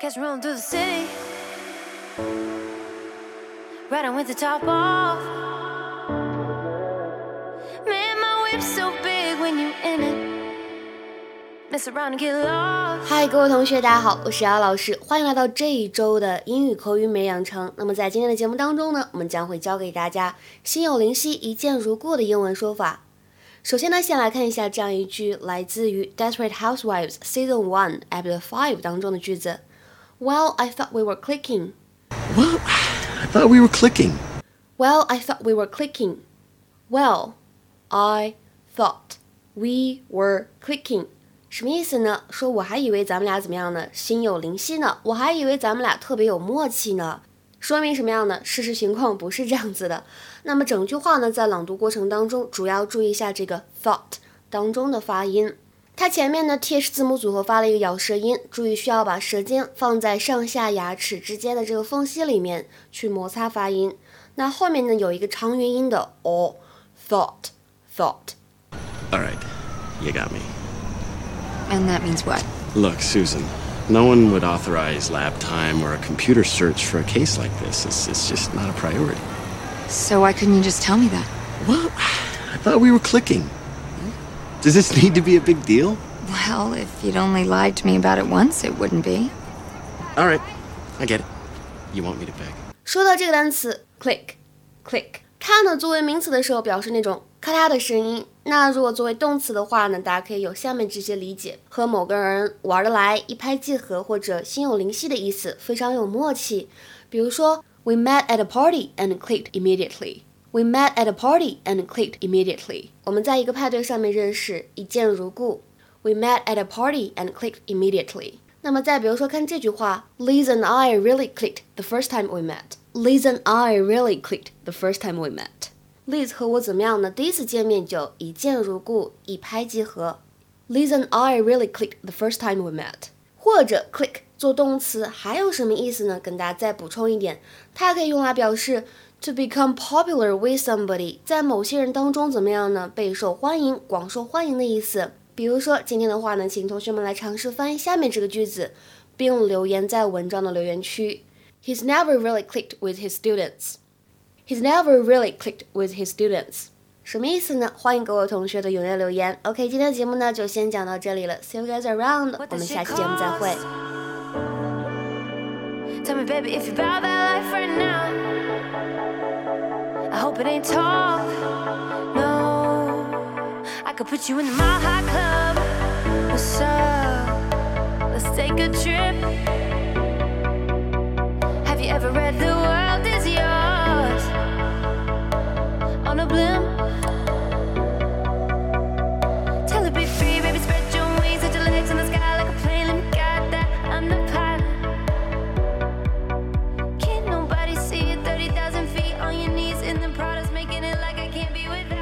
Catch me rolling through the city. Riding with the top off. Man, my whip's so big when you in it. Mess around and get lost. 嗨，各位同学，大家好，我是姚老师，欢迎来到这一周的英语口语美养成。那么在今天的节目当中呢，我们将会教给大家心有灵犀、一见如故的英文说法。首先呢，先来看一下这样一句来自于《Desperate Housewives》Season One Episode Five 当中的句子。Well, I thought we were clicking. Well, I thought we were clicking. Well, I thought we were clicking. Well, I thought we were clicking. 什么意思呢？说我还以为咱们俩怎么样呢？心有灵犀呢？我还以为咱们俩特别有默契呢。说明什么样呢？事实情况不是这样子的。那么整句话呢，在朗读过程当中，主要注意一下这个 thought 当中的发音。它前面呢，th 字母组合发了一个咬舌音，注意需要把舌尖放在上下牙齿之间的这个缝隙里面去摩擦发音。那后面呢，有一个长元音的 o，thought thought。All right, you got me. And that means what? Look, Susan, no one would authorize lab time or a computer search for a case like this. It's, it's just not a priority. So why couldn't you just tell me that? Well, I thought we were clicking. Does this need to be a big deal? Well, if you'd only lied to me about it once, it wouldn't be. All right, I get it. You want me to beg? 说到这个单词 click，click，它呢作为名词的时候表示那种咔嗒的声音。那如果作为动词的话呢，大家可以有下面这些理解：和某个人玩得来、一拍即合，或者心有灵犀的意思，非常有默契。比如说，We met at a party and clicked immediately. We met at a party and clicked immediately. 我们在一个派对上面认识，一见如故。We met at a party and clicked immediately. 那么再比如说，看这句话，Liz and I really clicked the first time we met. Liz and I really clicked the first time we met. Liz 和我怎么样呢？第一次见面就一见如故，一拍即合。Liz and I really clicked the first time we met. 或者 click 做动词还有什么意思呢？跟大家再补充一点，它可以用来表示。To become popular with somebody，在某些人当中怎么样呢？备受欢迎、广受欢迎的意思。比如说今天的话呢，请同学们来尝试翻译下面这个句子，并留言在文章的留言区。He's never really clicked with his students. He's never really clicked with his students. 什么意思呢？欢迎各位同学的踊跃留言。OK，今天的节目呢就先讲到这里了。See you guys around. 我们下期节目再会。It ain't talk. No, I could put you in my hot club. What's up? Let's take a trip. Have you ever read The with